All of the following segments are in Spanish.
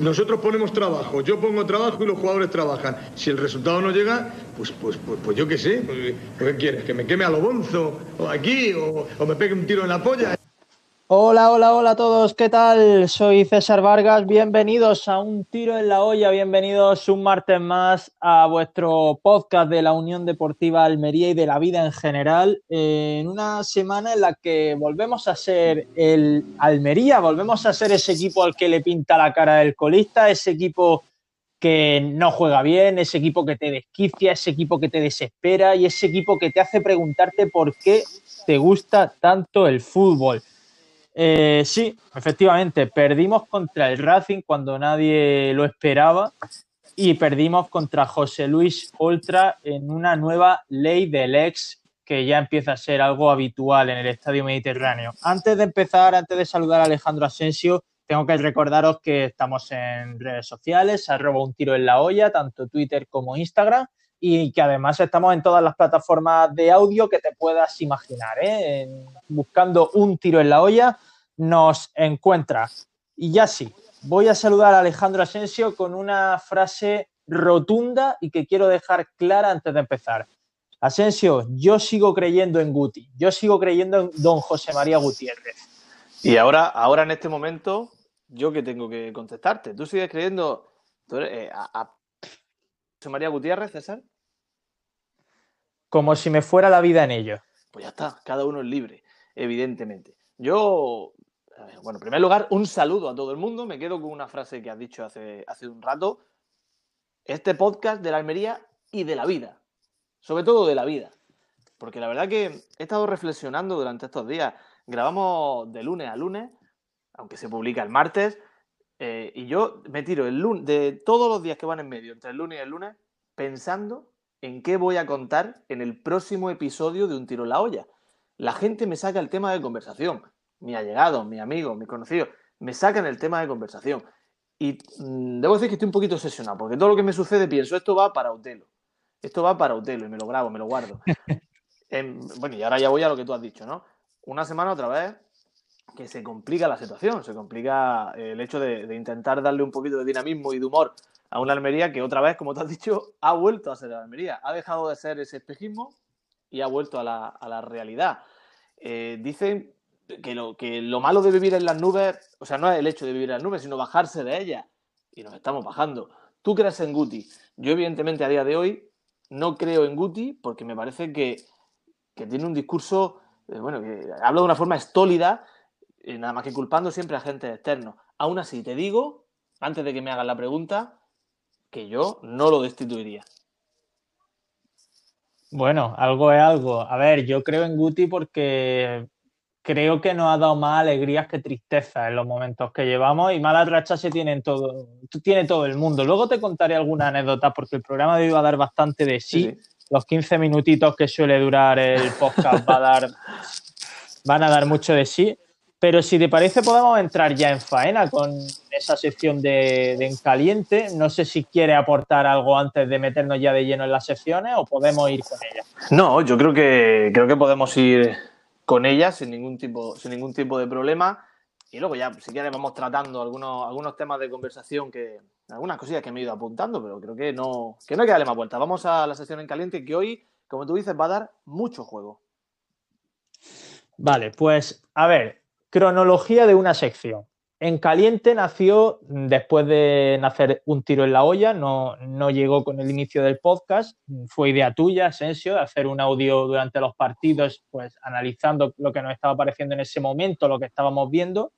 Nosotros ponemos trabajo, yo pongo trabajo y los jugadores trabajan. Si el resultado no llega, pues, pues, pues, pues yo qué sé. Pues, ¿Qué quieres? ¿Que me queme a lo? ¿O aquí? O, ¿O me pegue un tiro en la polla? Hola, hola, hola a todos, ¿qué tal? Soy César Vargas, bienvenidos a Un Tiro en la Olla, bienvenidos un martes más a vuestro podcast de la Unión Deportiva Almería y de la vida en general, en una semana en la que volvemos a ser el Almería, volvemos a ser ese equipo al que le pinta la cara del colista, ese equipo que no juega bien, ese equipo que te desquicia, ese equipo que te desespera y ese equipo que te hace preguntarte por qué te gusta tanto el fútbol. Eh, sí, efectivamente, perdimos contra el Racing cuando nadie lo esperaba y perdimos contra José Luis Oltra en una nueva ley del ex que ya empieza a ser algo habitual en el Estadio Mediterráneo. Antes de empezar, antes de saludar a Alejandro Asensio, tengo que recordaros que estamos en redes sociales, arroba un tiro en la olla, tanto Twitter como Instagram, y que además estamos en todas las plataformas de audio que te puedas imaginar. ¿eh? buscando un tiro en la olla, nos encuentra. Y ya sí, voy a saludar a Alejandro Asensio con una frase rotunda y que quiero dejar clara antes de empezar. Asensio, yo sigo creyendo en Guti, yo sigo creyendo en don José María Gutiérrez. Y ahora, ahora en este momento, yo que tengo que contestarte. ¿Tú sigues creyendo eh, María Gutiérrez, César? Como si me fuera la vida en ello. Pues ya está, cada uno es libre, evidentemente. Yo bueno, en primer lugar, un saludo a todo el mundo. Me quedo con una frase que has dicho hace, hace un rato. Este podcast de la Almería y de la vida. Sobre todo de la vida. Porque la verdad que he estado reflexionando durante estos días. Grabamos de lunes a lunes, aunque se publica el martes. Eh, y yo me tiro el lunes, de todos los días que van en medio, entre el lunes y el lunes, pensando en qué voy a contar en el próximo episodio de Un Tiro en la Olla. La gente me saca el tema de conversación mi allegado, mi amigo, mi conocido, me sacan el tema de conversación. Y mm, debo decir que estoy un poquito obsesionado, porque todo lo que me sucede pienso, esto va para Utelo. Esto va para Utelo y me lo grabo, me lo guardo. Em, bueno, y ahora ya voy a lo que tú has dicho, ¿no? Una semana otra vez que se complica la situación, se complica el hecho de, intentar darle un poquito de dinamismo y de humor a una Almería que otra vez, como tú has dicho, ha vuelto a ser la Almería. Ha dejado de ser ese espejismo y ha vuelto a la, realidad. Eh, dicen que lo, que lo malo de vivir en las nubes, o sea, no es el hecho de vivir en las nubes, sino bajarse de ellas. Y nos estamos bajando. Tú crees en Guti. Yo, evidentemente, a día de hoy no creo en Guti porque me parece que, tiene un discurso, eh, bueno, que habla de una forma estólida, eh, nada más que culpando siempre a gente externo. Aún así, te digo, antes de que me hagas la pregunta, que yo no lo destituiría. Bueno, algo es algo. A ver, yo creo en Guti porque creo que nos ha dado más alegrías que tristeza en los momentos que llevamos y malas rachas se tienen todo, tiene todo el mundo. Luego te contaré alguna anécdota porque el programa de hoy va a dar bastante de sí. Los 15 minutitos que suele durar el podcast va a dar, van a dar mucho de sí. Pero si te parece, podemos entrar ya en faena con esa sección de, de en caliente. No sé si quiere aportar algo antes de meternos ya de lleno en las secciones o podemos ir con ella. No, yo creo que creo que podemos ir con ella sin ningún tipo, sin ningún tipo de problema. Y luego ya, si quieres, vamos tratando algunos, algunos temas de conversación que, algunas cosillas que me he ido apuntando, pero creo que no, que no hay que darle más vuelta. Vamos a la sesión en caliente que hoy, como tú dices, va a dar mucho juego. Vale, pues a ver, cronología de una sección. En Caliente nació después de nacer un tiro en la olla, no, no, llegó con el inicio del podcast, fue idea tuya, Asensio, hacer un audio durante los partidos, pues analizando lo que nos estaba apareciendo en ese momento, lo que estábamos viendo,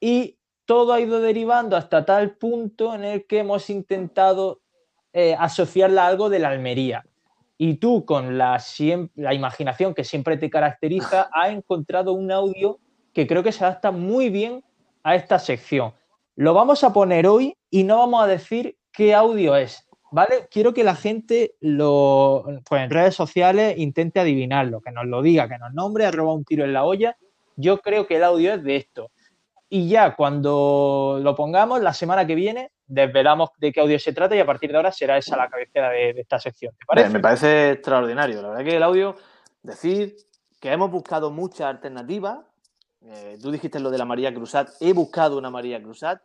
y todo ha ido derivando hasta tal punto en el que hemos intentado eh, asociarla a algo de la Almería. Y tú, con la, la imaginación que siempre te caracteriza, has encontrado un audio que creo que se adapta muy bien a esta sección. Lo vamos a poner hoy y no vamos a decir qué audio es, ¿vale? Quiero que la gente lo, pues en redes sociales intente adivinarlo, que nos lo diga, que nos nombre, arroba un tiro en la olla. Yo creo que el audio es de esto. Y ya cuando lo pongamos, la semana que viene, desvelamos de qué audio se trata y a partir de ahora será esa la cabecera de, esta sección. Me parece extraordinario. La verdad que el audio, decir que hemos buscado muchas alternativas, eh, tú dijiste lo de la María Cruzat, he buscado una María Cruzat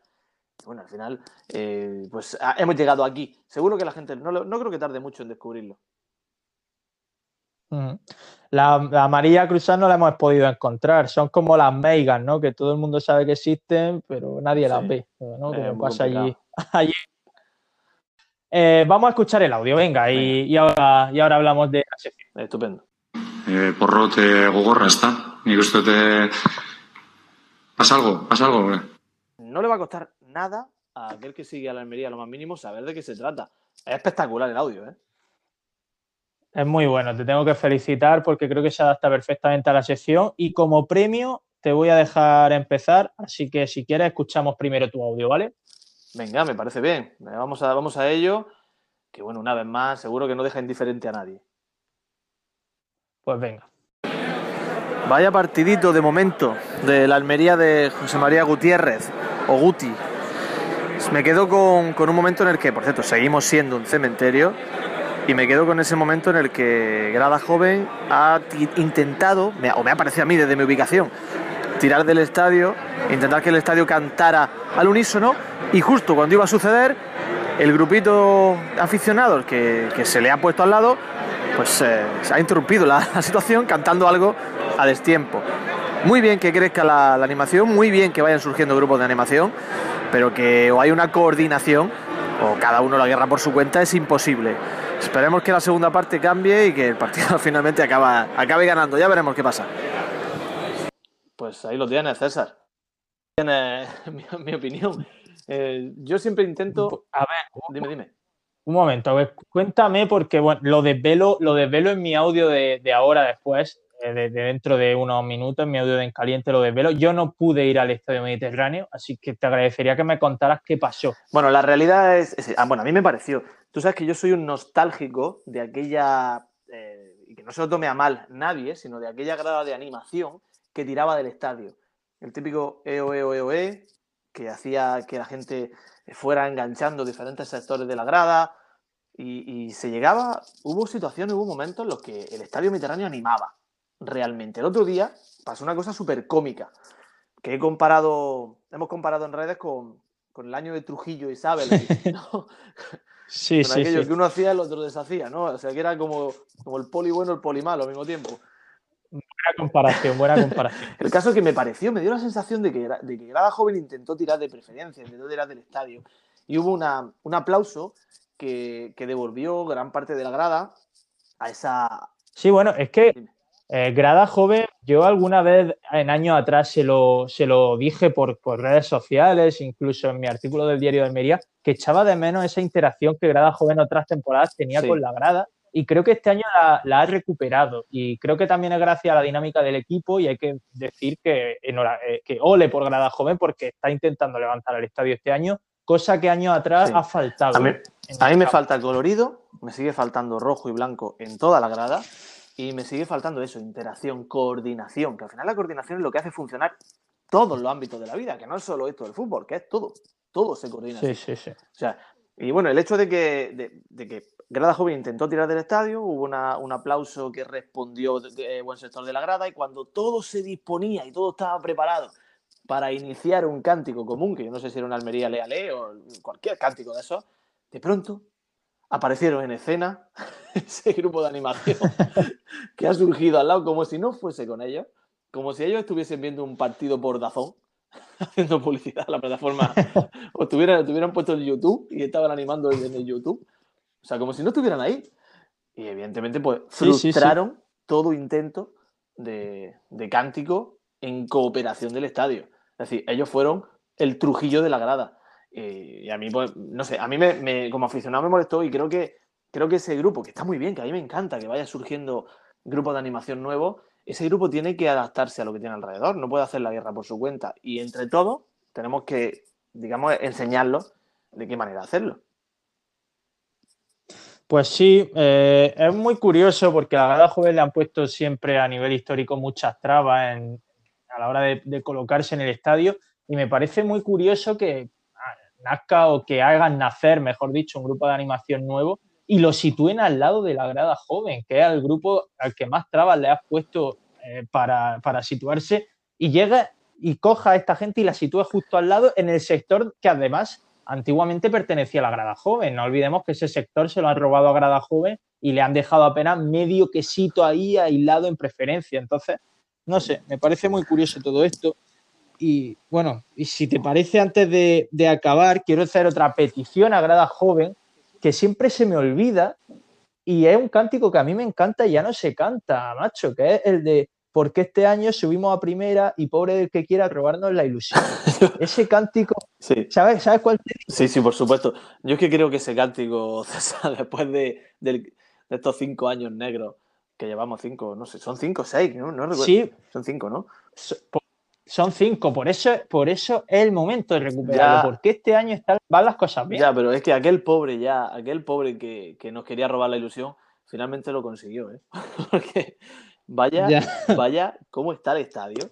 Bueno, al final, eh, pues ah, hemos llegado aquí. Seguro que la gente, no, no creo que tarde mucho en descubrirlo. La, la María Cruzán no la hemos podido encontrar. Son como las Megan, ¿no? Que todo el mundo sabe que existen, pero nadie las ve. ¿no? Como pasa allí. Eh, vamos a escuchar el audio, venga, y, y, ahora, y ahora hablamos de la sección. Estupendo. Eh, porrote gogorra, está. Uste te... ¿Pasa algo? ¿Pasa algo? No le va a costar nada a aquel que sigue a la Almería lo más mínimo saber de qué se trata. Es espectacular el audio, ¿eh? Es muy bueno, te tengo que felicitar porque creo que se adapta perfectamente a la sección y como premio te voy a dejar empezar, así que si quieres escuchamos primero tu audio, ¿vale? Venga, me parece bien. Vamos a, vamos a ello, que bueno, una vez más, seguro que no deja indiferente a nadie. Pues venga. Vaya partidito de momento de la Almería de José María Gutiérrez, o Guti. Me quedo con, con un momento en el que, por cierto, seguimos siendo un cementerio y me quedo con ese momento en el que Grada Joven ha intentado, o me ha parecido a mí desde mi ubicación, tirar del estadio, intentar que el estadio cantara al unísono y justo cuando iba a suceder, el grupito aficionados que, que se le ha puesto al lado, pues eh, se ha interrumpido la, la, situación cantando algo a destiempo. Muy bien que crezca la, la animación, muy bien que vayan surgiendo grupos de animación, pero que o hay una coordinación o cada uno la guerra por su cuenta es imposible. Esperemos que la segunda parte cambie y que el partido finalmente acaba, acabe ganando. Ya veremos qué pasa. Pues ahí lo tienes, César. Tiene mi, mi opinión. Eh, yo siempre intento. A ver, dime, dime. Un momento, a ver, cuéntame, porque bueno, lo desvelo, lo desvelo en mi audio de, de ahora después, de, de, dentro de unos minutos, mi audio de En Caliente lo desvelo. Yo no pude ir al Estadio Mediterráneo, así que te agradecería que me contaras qué pasó. Bueno, la realidad es. ah, bueno, a mí me pareció. Tú sabes que yo soy un nostálgico de aquella. Eh, y que no se lo tome a mal nadie, sino de aquella grada de animación que tiraba del estadio. El típico EO, EO, EO, E, que hacía que la gente fuera enganchando diferentes sectores de la grada y, se llegaba, hubo situaciones, hubo momentos en los que el estadio mediterráneo animaba realmente. El otro día pasó una cosa súper cómica, que he comparado, hemos comparado en redes con, con el año de Trujillo y Isabel, ¿no? Sí, con sí, aquello sí. que uno hacía, el otro deshacía, ¿no? O sea, que era como, como el poli bueno, el poli malo al mismo tiempo. Buena comparación, buena comparación. el caso es que me pareció, me dio la sensación de que, de que Grada Joven intentó tirar de preferencia, intentó tirar del estadio. Y hubo una, un aplauso que, que, devolvió gran parte de la grada a esa. Sí, bueno, es que eh, Grada Joven, yo alguna vez en años atrás se lo, se lo dije por, por, redes sociales, incluso en mi artículo del diario de Almería, que echaba de menos esa interacción que Grada Joven otras temporadas tenía sí. con la grada y creo que este año la, la, ha recuperado y creo que también es gracias a la dinámica del equipo y hay que decir que, eh, que ole por Grada Joven porque está intentando levantar el estadio este año, cosa que años atrás sí. ha faltado. A mí, a mí me falta colorido, me sigue faltando rojo y blanco en toda la grada y me sigue faltando eso, interacción, coordinación, que al final la coordinación es lo que hace funcionar todos los ámbitos de la vida, que no es solo esto del fútbol, que es todo, todo se coordina. Sí, sí, sí. O sea, y bueno, el hecho de que, de, de que Grada Joven intentó tirar del estadio, hubo una, un aplauso que respondió de, de, buen sector de la grada y cuando todo se disponía y todo estaba preparado para iniciar un cántico común, que yo no sé si era una Almería Lea Lea o cualquier cántico de eso, de pronto aparecieron en escena ese grupo de animación que ha surgido al lado como si no fuese con ellos, como si ellos estuviesen viendo un partido por Dazón, haciendo publicidad a la plataforma, o tuvieran, estuvieran puesto en YouTube y estaban animando en el YouTube. O sea, como si no estuvieran ahí. Y evidentemente, pues, frustraron sí, sí, sí. todo intento de, de, cántico en cooperación del estadio. Es decir, ellos fueron el Trujillo de la grada. Y, y a mí, pues, no sé, a mí me, como aficionado me molestó y creo que, creo que ese grupo, que está muy bien, que a mí me encanta que vaya surgiendo grupos de animación nuevos, ese grupo tiene que adaptarse a lo que tiene alrededor, no puede hacer la guerra por su cuenta. Y entre todos tenemos que, digamos, enseñarlos de qué manera hacerlo. Pues sí, eh, es muy curioso porque a la Grada Joven le han puesto siempre a nivel histórico muchas trabas a la hora de, de, colocarse en el estadio y me parece muy curioso que nazca o que hagan nacer, mejor dicho, un grupo de animación nuevo y lo sitúen al lado de la Grada Joven, que es el grupo al que más trabas le has puesto eh, para, para, situarse y llega y coja a esta gente y la sitúe justo al lado en el sector que además antiguamente pertenecía a la grada joven. No olvidemos que ese sector se lo han robado a grada joven y le han dejado apenas medio quesito ahí aislado en preferencia. Entonces, no sé, me parece muy curioso todo esto. Y bueno, y si te parece, antes de, de acabar, quiero hacer otra petición a grada joven que siempre se me olvida y es un cántico que a mí me encanta y ya no se canta, macho, que es el de porque este año subimos a primera y pobre del que quiera robarnos la ilusión. Ese cántico, Sí, ¿sabes, ¿sabes cuál te sí, sí, por supuesto. Yo es que creo que ese cántico, César, después de, estos cinco años negros, que llevamos cinco, no sé, son cinco o seis, ¿no? No recuerdo. Sí, Son cinco, ¿no? Son cinco, por eso, por eso es el momento de recuperarlo, Ya. porque este año están, van las cosas bien. Ya, pero es que aquel pobre ya, aquel pobre que, que nos quería robar la ilusión, finalmente lo consiguió, ¿eh? Porque vaya, Ya. vaya cómo está el estadio,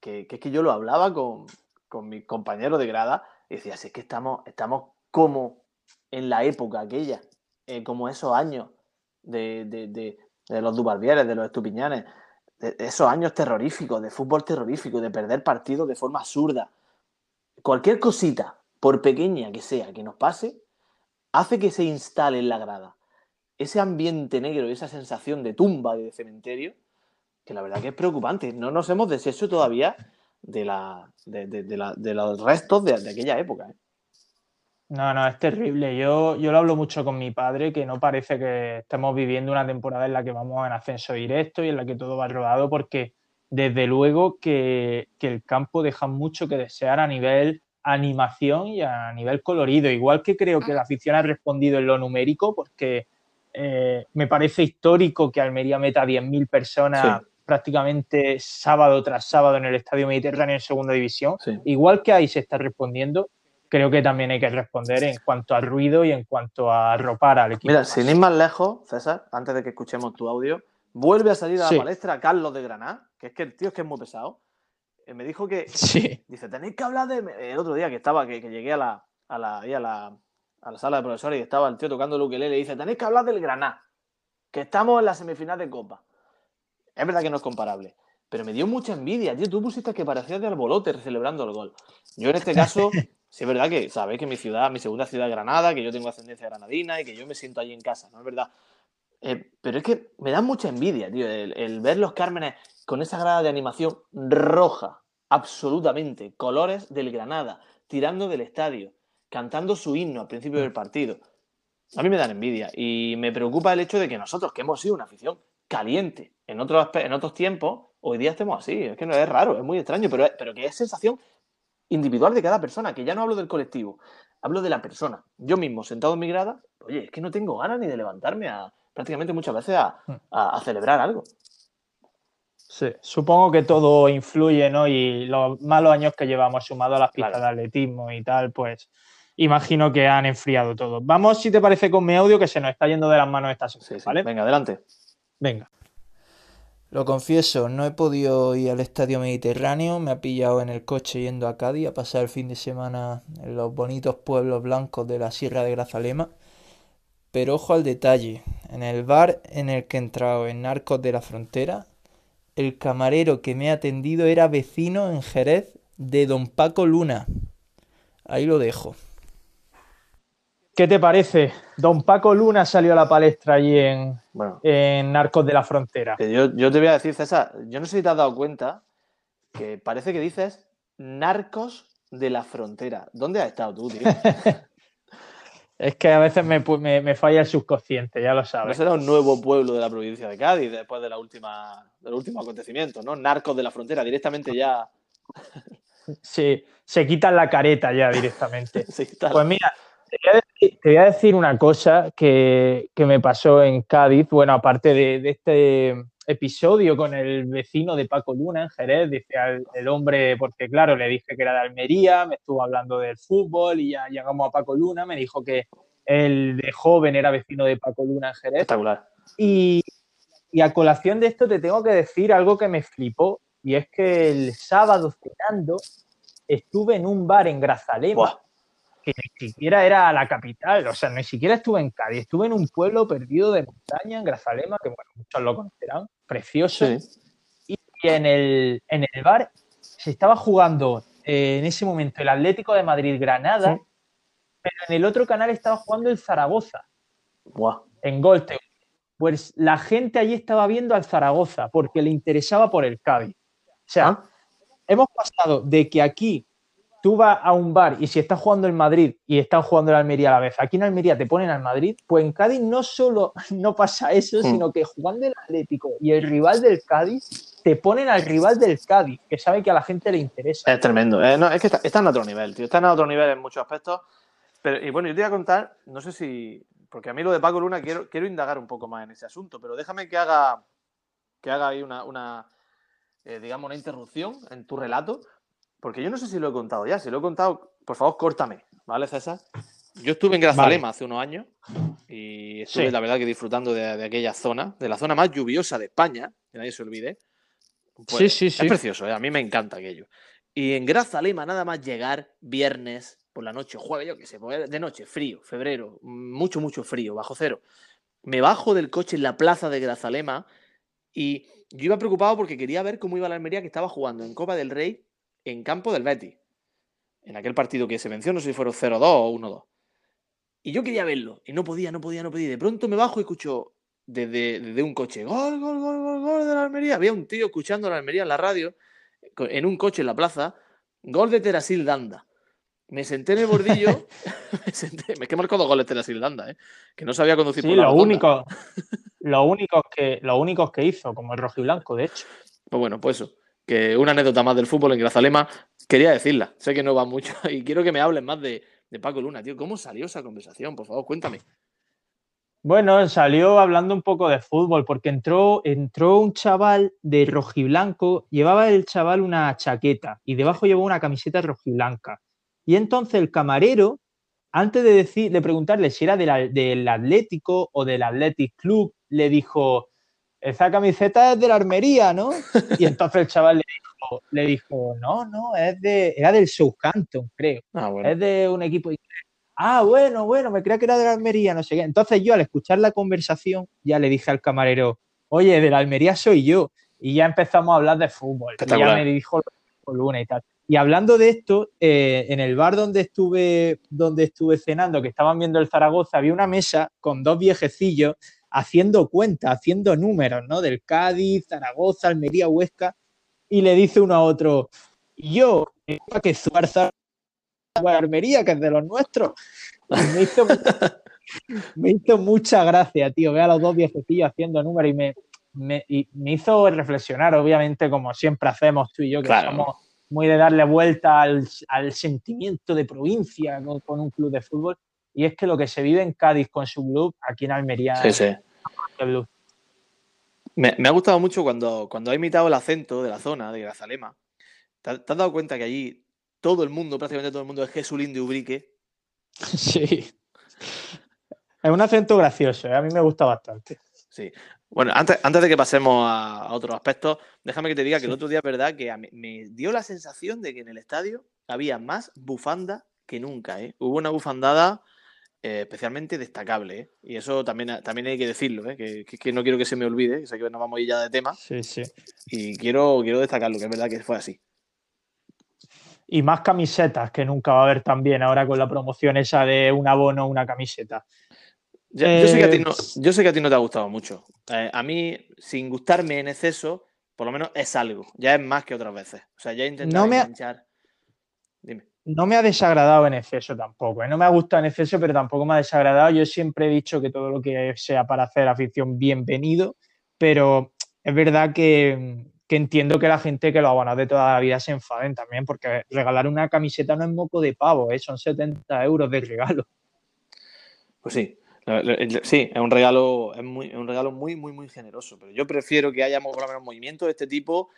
que, que es que yo lo hablaba con, con mis compañeros de grada y decía, si es que estamos, estamos como en la época aquella, eh, como esos años de, de, de- de los Dubarbieres, de los Estupiñanes, esos años terroríficos, de fútbol terrorífico, de perder partidos de forma absurda. Cualquier cosita, por pequeña que sea, que nos pase, hace que se instale en la grada ese ambiente negro y esa sensación de tumba y de cementerio, que la verdad que es preocupante. No nos hemos deshecho todavía de, la, de, de- de los restos de aquella época. ¿eh? No, no, es terrible. Yo, yo lo hablo mucho con mi padre, que no parece que estemos viviendo una temporada en la que vamos en ascenso directo y en la que todo va rodado, porque desde luego que, que el campo deja mucho que desear a nivel animación y a nivel colorido. Igual que creo que la afición ha respondido en lo numérico, porque eh, me parece histórico que Almería meta 10.000 personas Sí. prácticamente sábado tras sábado en el Estadio Mediterráneo en Segunda División. Sí. Igual que ahí se está respondiendo, creo que también hay que responder en cuanto a ruido y en cuanto a ropar al equipo. Mira, sin ir más lejos, César, antes de que escuchemos tu audio, vuelve a salir a la Sí. palestra Carlos de Granada, que es que el tío es que es muy pesado. Eh, me dijo que, Sí, Dice, tenéis que hablar de. El otro día que estaba, que, que llegué a la, a, la, a, la, a la sala de profesores y estaba el tío tocando el ukelele y dice, tenéis que hablar del Granada, que estamos en la semifinal de Copa. Es verdad que no es comparable, pero me dio mucha envidia, tío. Tú pusiste que parecías de albolote celebrando el gol. Yo en este caso, sí es verdad que sabéis que mi ciudad, mi segunda ciudad es Granada, que yo tengo ascendencia granadina y que yo me siento allí en casa, ¿no es verdad? Eh, pero es que me da mucha envidia, tío, el, el ver los Cármenes con esa grada de animación roja, absolutamente, colores del Granada, tirando del estadio, cantando su himno al principio del partido. A mí me dan envidia y me preocupa el hecho de que nosotros, que hemos sido una afición caliente en otros, en otros tiempos, hoy día estemos así. Es que no es raro, es muy extraño, pero, pero que es sensación individual de cada persona, que ya no hablo del colectivo, hablo de la persona. Yo mismo, sentado en mi grada, oye, es que no tengo ganas ni de levantarme a prácticamente muchas veces a, a- a celebrar algo. sí. Supongo que todo influye, ¿no? Y los malos años que llevamos sumado a las pistas Claro. de atletismo y tal, pues imagino que han enfriado todo. Vamos, si te parece, con mi audio, que se nos está yendo de las manos esta Sí, sección, sí. ¿vale? Venga, adelante. Venga. Lo confieso, no he podido ir al Estadio Mediterráneo, me ha pillado en el coche yendo a Cádiz a pasar el fin de semana en los bonitos pueblos blancos de la Sierra de Grazalema. Pero ojo al detalle, en el bar en el que he entrado en Narcos de la Frontera, el camarero que me ha atendido era vecino en Jerez de Don Paco Luna. Ahí lo dejo. ¿Qué te parece? Don Paco Luna salió a la palestra allí en, Bueno, en Narcos de la Frontera. que yo, yo te voy a decir, César, yo no sé si te has dado cuenta que parece que dices narcos de la frontera. ¿Dónde has estado tú, tío? Es que a veces me, me- me falla el subconsciente, ya lo No sabes. será un nuevo pueblo de la provincia de Cádiz después de la última, del último acontecimiento, ¿no? Narcos de la frontera, directamente ya. Sí, se quitan la careta ya directamente. Sí. Pues mira, te voy a decir, te voy a decir una cosa que, que me pasó en Cádiz. Bueno, aparte de, de este episodio con el vecino de Paco Luna en Jerez, dice al- el hombre, porque claro, le dije que era de Almería, me estuvo hablando del fútbol y ya llegamos a Paco Luna, me dijo que él de joven era vecino de Paco Luna en Jerez. Espectacular. Y, y a colación de esto te tengo que decir algo que me flipó, y es que el sábado cenando estuve en un bar en Grazalema, Buah. Que ni siquiera era la capital, o sea, ni siquiera estuve en Cádiz, estuve en un pueblo perdido de montaña en Grazalema, que bueno, muchos lo conocerán, precioso, Sí. y en el, en el bar se estaba jugando eh, en ese momento el Atlético de Madrid-Granada, Sí. pero en el otro canal estaba jugando el Zaragoza, Buah. en Gol. Pues la gente allí estaba viendo al Zaragoza porque le interesaba por el Cádiz. O sea, Ah. hemos pasado de que aquí tú vas a un bar y si estás jugando el Madrid y estás jugando el Almería a la vez, aquí en Almería te ponen al Madrid, pues en Cádiz no solo no pasa eso, Hmm. sino que jugando el Atlético y el rival del Cádiz, te ponen al rival del Cádiz, que sabe que a la gente le interesa. Es tremendo. Eh, no, es que está, está en otro nivel, tío. Está en otro nivel en muchos aspectos. Pero, y bueno, yo te voy a contar, no sé si. Porque a mí lo de Paco Luna quiero, quiero indagar un poco más en ese asunto, pero déjame que haga, que haga ahí una, una eh, digamos, una interrupción en tu relato, porque yo no sé si lo he contado ya. Si lo he contado, por favor, córtame, ¿vale, César? Yo estuve en Grazalema hace unos años y estuve, Sí. la verdad, que disfrutando de, de aquella zona, de la zona más lluviosa de España, que nadie se olvide. Pues, Sí, sí, sí. Es precioso, ¿eh? a mí me encanta aquello. Y en Grazalema, nada más llegar viernes por la noche, jueves, yo qué sé, pues, de noche, frío, febrero, mucho, mucho frío, bajo cero. Me bajo del coche en la plaza de Grazalema y yo iba preocupado porque quería ver cómo iba la Almería que estaba jugando en Copa del Rey en campo del Betis. En aquel partido que se mencionó, no sé si fueron 0-2 o 1-2. Y yo quería verlo y no podía, no podía, no podía. Y de pronto me bajo y escucho desde, desde un coche, gol, gol, gol, gol, gol de la Almería. Había un tío escuchando la Almería en la radio, en un coche en la plaza, gol de Terasil Danda. Me senté en el bordillo, me senté, es que marcó dos goles Terasil Danda, ¿eh? que no sabía conducir Sí, por la lo único, lo único que, lo únicos que hizo, como el rojiblanco, de hecho. Pues bueno, pues eso. Que una anécdota más del fútbol en Grazalema, quería decirla. Sé que no va mucho y quiero que me hablen más de, de Paco Luna, tío. ¿Cómo salió esa conversación? Por favor, cuéntame. Bueno, salió hablando un poco de fútbol, porque entró, entró un chaval de rojiblanco, llevaba el chaval una chaqueta y debajo llevaba una camiseta rojiblanca. Y entonces el camarero, antes de, decir, de preguntarle si era del, del Atlético o del Athletic Club, le dijo, esa camiseta es de la Armería, ¿no? Y entonces el chaval le dijo, le dijo no, no, es de, era del Southampton, creo Ah, bueno. es de un equipo inglés. Ah, bueno, bueno, me creía que era de la Almería, no sé qué. Entonces yo al escuchar la conversación ya le dije al camarero, oye, de la Almería soy yo. Y ya empezamos a hablar de fútbol. Y ya me dijo Luna y tal. Y hablando de esto, eh, en el bar donde estuve, donde estuve cenando, que estaban viendo el Zaragoza, había una mesa con dos viejecillos haciendo cuentas, haciendo números, ¿no? Del Cádiz, Zaragoza, Almería, Huesca. Y le dice uno a otro, yo, que Zuarza Almería, que es de los nuestros. Me hizo, me hizo mucha gracia, tío, ver a los dos viejecillos haciendo números y me, me, y me hizo reflexionar, obviamente, como siempre hacemos tú y yo, que Claro. somos muy de darle vuelta al, al sentimiento de provincia con un club de fútbol. Y es que lo que se vive en Cádiz con su club, aquí en Almería, Sí, sí. el club. Me, me ha gustado mucho cuando, cuando ha imitado el acento de la zona, de Grazalema. ¿Te, has- te has dado cuenta que allí todo el mundo, prácticamente todo el mundo, es Jesulín de Ubrique? Sí. Es un acento gracioso, ¿eh? a mí me gusta bastante. Sí. Bueno, antes, antes de que pasemos a, a otros aspectos, déjame que te diga que el otro día es verdad que a mí- me dio la sensación de que en el estadio había más bufanda que nunca. ¿eh? Hubo una bufandada eh, especialmente destacable. ¿eh? Y eso también, también hay que decirlo, ¿eh? que, que- que no quiero que se me olvide, que sé que nos vamos a ir ya de tema, Sí, sí. y quiero, quiero destacarlo, que es verdad que fue así. Y más camisetas que nunca va a haber también ahora con la promoción esa de un abono, una camiseta. Ya- yo, sé que a ti Eh, no, yo sé que a ti no te ha gustado mucho. Eh, a mí, sin gustarme en exceso, por lo menos es algo. Ya es más que otras veces. O sea, ya he intentado No me. Dime. No me ha desagradado en exceso tampoco. ¿eh? No me ha gustado en exceso, pero tampoco me ha desagradado. Yo siempre he dicho que todo lo que sea para hacer afición, bienvenido. Pero es verdad que, que entiendo que la gente que los abonados de toda la vida se enfaden también, porque regalar una camiseta no es moco de pavo, ¿eh? son 70 euros de regalo. Pues sí. Sí, es un regalo, es muy, es un regalo muy, muy, muy generoso. Pero yo prefiero que haya por lo menos movimientos de este tipo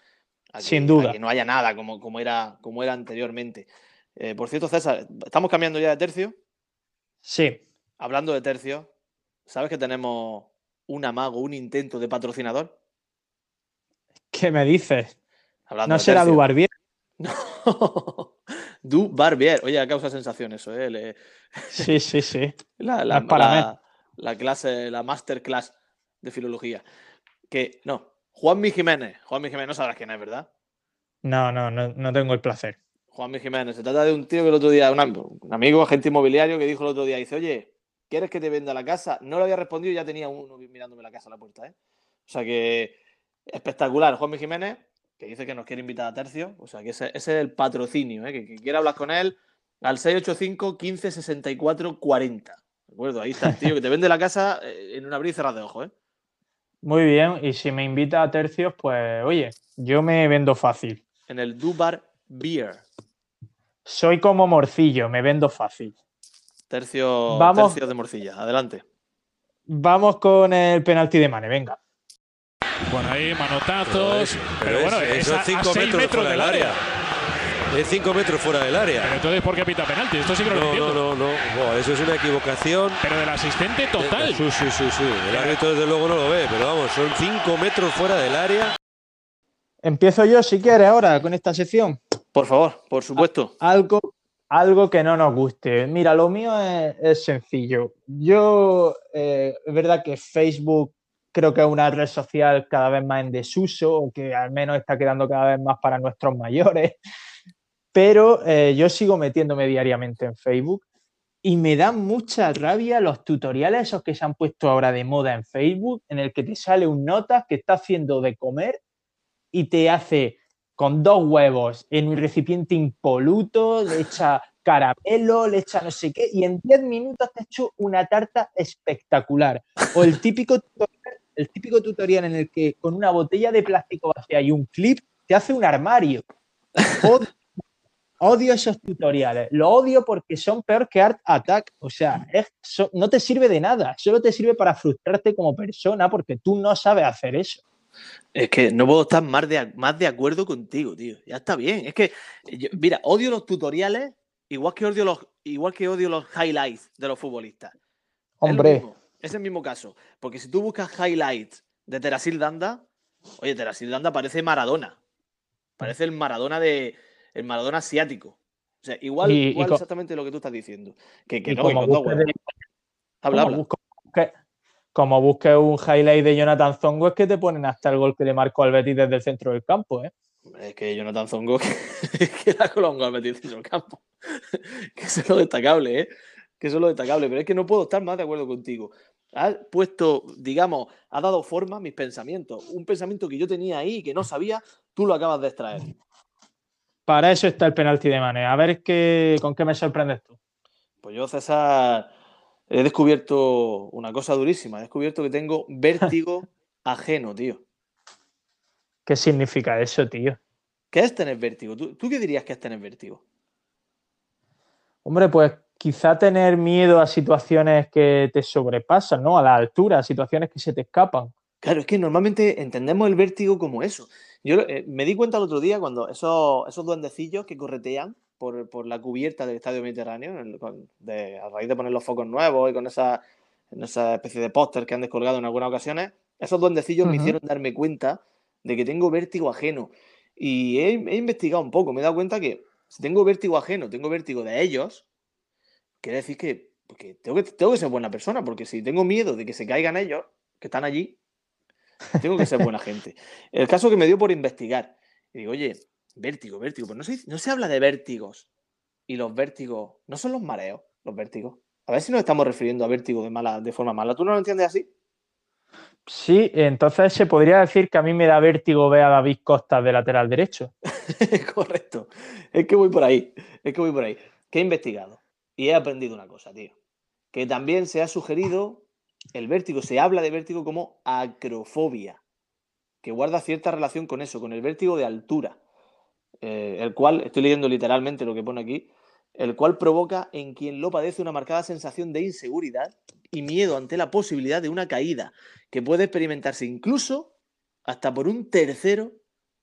a que, Sin duda. a que no haya nada como, como, era, como era anteriormente. Eh, por cierto, César, estamos cambiando ya de tercio. Sí, Hablando de tercio, ¿sabes que tenemos un amago, un intento de patrocinador? ¿qué me dices? Hablando ¿No de será tercio. Dubarbier? No. Du Barbier. Oye, causa sensación eso, ¿eh? Le- Sí, sí, sí. la, la, la- la clase, la masterclass de filología. Que, no, Juanmi Jiménez. Juanmi Jiménez no sabrás quién es, ¿verdad? No, no, no, no tengo el placer. Juanmi Jiménez, se trata de un tío que el otro día, un, am- un amigo, agente inmobiliario, que dijo el otro día, dice, oye, ¿quieres que te venda la casa? No le había respondido y ya tenía uno mirándome la casa a la puerta, ¿eh? O sea que espectacular, Juanmi Jiménez, que dice que nos quiere invitar a Tercio, o sea que ese, ese es el patrocinio, ¿eh? Que, que quiera hablar con él al 685 15 64 40. ¿De acuerdo? Ahí está tío que te vende la casa eh, en un abrir y cerrar de ojos, ¿eh? Muy bien, y si me invita a tercios, pues oye, yo me vendo fácil. En el Dubar Beer. Soy como morcillo, me vendo fácil. Tercio, Vamos. tercio de morcilla. Adelante. Vamos con el penalti de Mane, venga. Bueno, ahí manotazos. Pero, es- bueno, esos es a, a cinco seis metros metros fuera del área. Es 5 metros fuera del Pero área. entonces, ¿por qué pita penalti? Esto sí que no, lo No, entiendo. no, no, no. Eso es una equivocación. Pero del asistente total. Sí, sí, sí, sí. El árbitro desde luego no lo ve, pero vamos, son 5 metros fuera del área. Empiezo yo, si quieres, ahora con esta sección. Por favor, por supuesto. Algo, algo que no nos guste. Mira, lo mío es, es sencillo. Yo, eh, es verdad que Facebook creo que es una red social cada vez más en desuso, o que al menos está quedando cada vez más para nuestros mayores. Pero eh, yo sigo metiéndome diariamente en Facebook y me dan mucha rabia los tutoriales esos que se han puesto ahora de moda en Facebook, en el que te sale un notas que está haciendo de comer y te hace con dos huevos en un recipiente impoluto, le echa caramelo, le echa no sé qué, y en 10 minutos te ha hecho una tarta espectacular. O el típico, tutorial, el típico tutorial en el que con una botella de plástico vacía y un clip te hace un armario. Odio, esos tutoriales. Lo odio porque son peor que Art Attack. O sea, no te sirve de nada. Solo te sirve para frustrarte como persona porque tú no sabes hacer eso. Es que no puedo estar más de, más de acuerdo contigo, tío. Ya está bien. Es que, yo- mira, odio los tutoriales igual que odio los, igual que odio los highlights de los futbolistas. Es Hombre. mismo, Es el mismo caso. Porque si tú buscas highlights de Terasil Danda, oye, Terasil Danda parece Maradona. Parece el Maradona de. El Maradona asiático. O sea, igual, Y- exactamente lo que tú estás diciendo. Que, que no, que de- Habla, habla. busque- como busques un highlight de Jonathan Zongo es que te ponen hasta el gol que le marcó al Betis desde el centro del campo, ¿eh? Es que Jonathan Zongo que, da Colongo al Betis en el campo. que eso es lo destacable, ¿eh? Que eso es lo destacable. Pero es que no puedo estar más de acuerdo contigo. Has puesto, digamos, ha dado forma a mis pensamientos. Un pensamiento que yo tenía ahí y que no sabía, tú lo acabas de extraer. Para eso está el penalti de Mane. A ver qué, con qué me sorprendes tú. Pues yo, César, he descubierto una cosa durísima. He descubierto que tengo vértigo ajeno, tío. ¿Qué significa eso, tío? ¿Qué es tener vértigo? ¿Tú, tú qué dirías que es tener vértigo? Hombre, pues quizá tener miedo a situaciones que te sobrepasan, ¿no? A la altura, a situaciones que se te escapan. Claro, es que normalmente entendemos el vértigo como eso. Yo eh, me di cuenta el otro día cuando esos, esos duendecillos que corretean por, por la cubierta del Estadio Mediterráneo, el- con- de- a raíz de poner los focos nuevos y con esa, en esa especie de póster que han descolgado en algunas ocasiones, esos duendecillos me Ujú. hicieron darme cuenta de que tengo vértigo ajeno. Y he, he investigado un poco, me he dado cuenta que si tengo vértigo ajeno, tengo vértigo de ellos, quiere decir que, que tengo, que tengo que ser buena persona, porque si tengo miedo de que se caigan ellos, que están allí, tengo que ser buena gente. El caso que me dio por investigar. Y digo, oye, vértigo, vértigo. Pues no se, no se habla de vértigos. Y los vértigos no son los mareos, los vértigos. A ver si nos estamos refiriendo a vértigo de, mala, de forma mala. ¿Tú no lo entiendes así? Sí, entonces se podría decir que a mí me da vértigo ver a David Costa de lateral derecho. Correcto. Es que voy por ahí. Es que voy por ahí. Que he investigado. Y he aprendido una cosa, tío. Que también se ha sugerido el vértigo. Se habla de vértigo como acrofobia. Que guarda cierta relación con eso, con el vértigo de altura. Eh, el cual, estoy leyendo literalmente lo que pone aquí, el cual provoca en quien lo padece una marcada sensación de inseguridad y miedo ante la posibilidad de una caída, que puede experimentarse incluso hasta por un tercero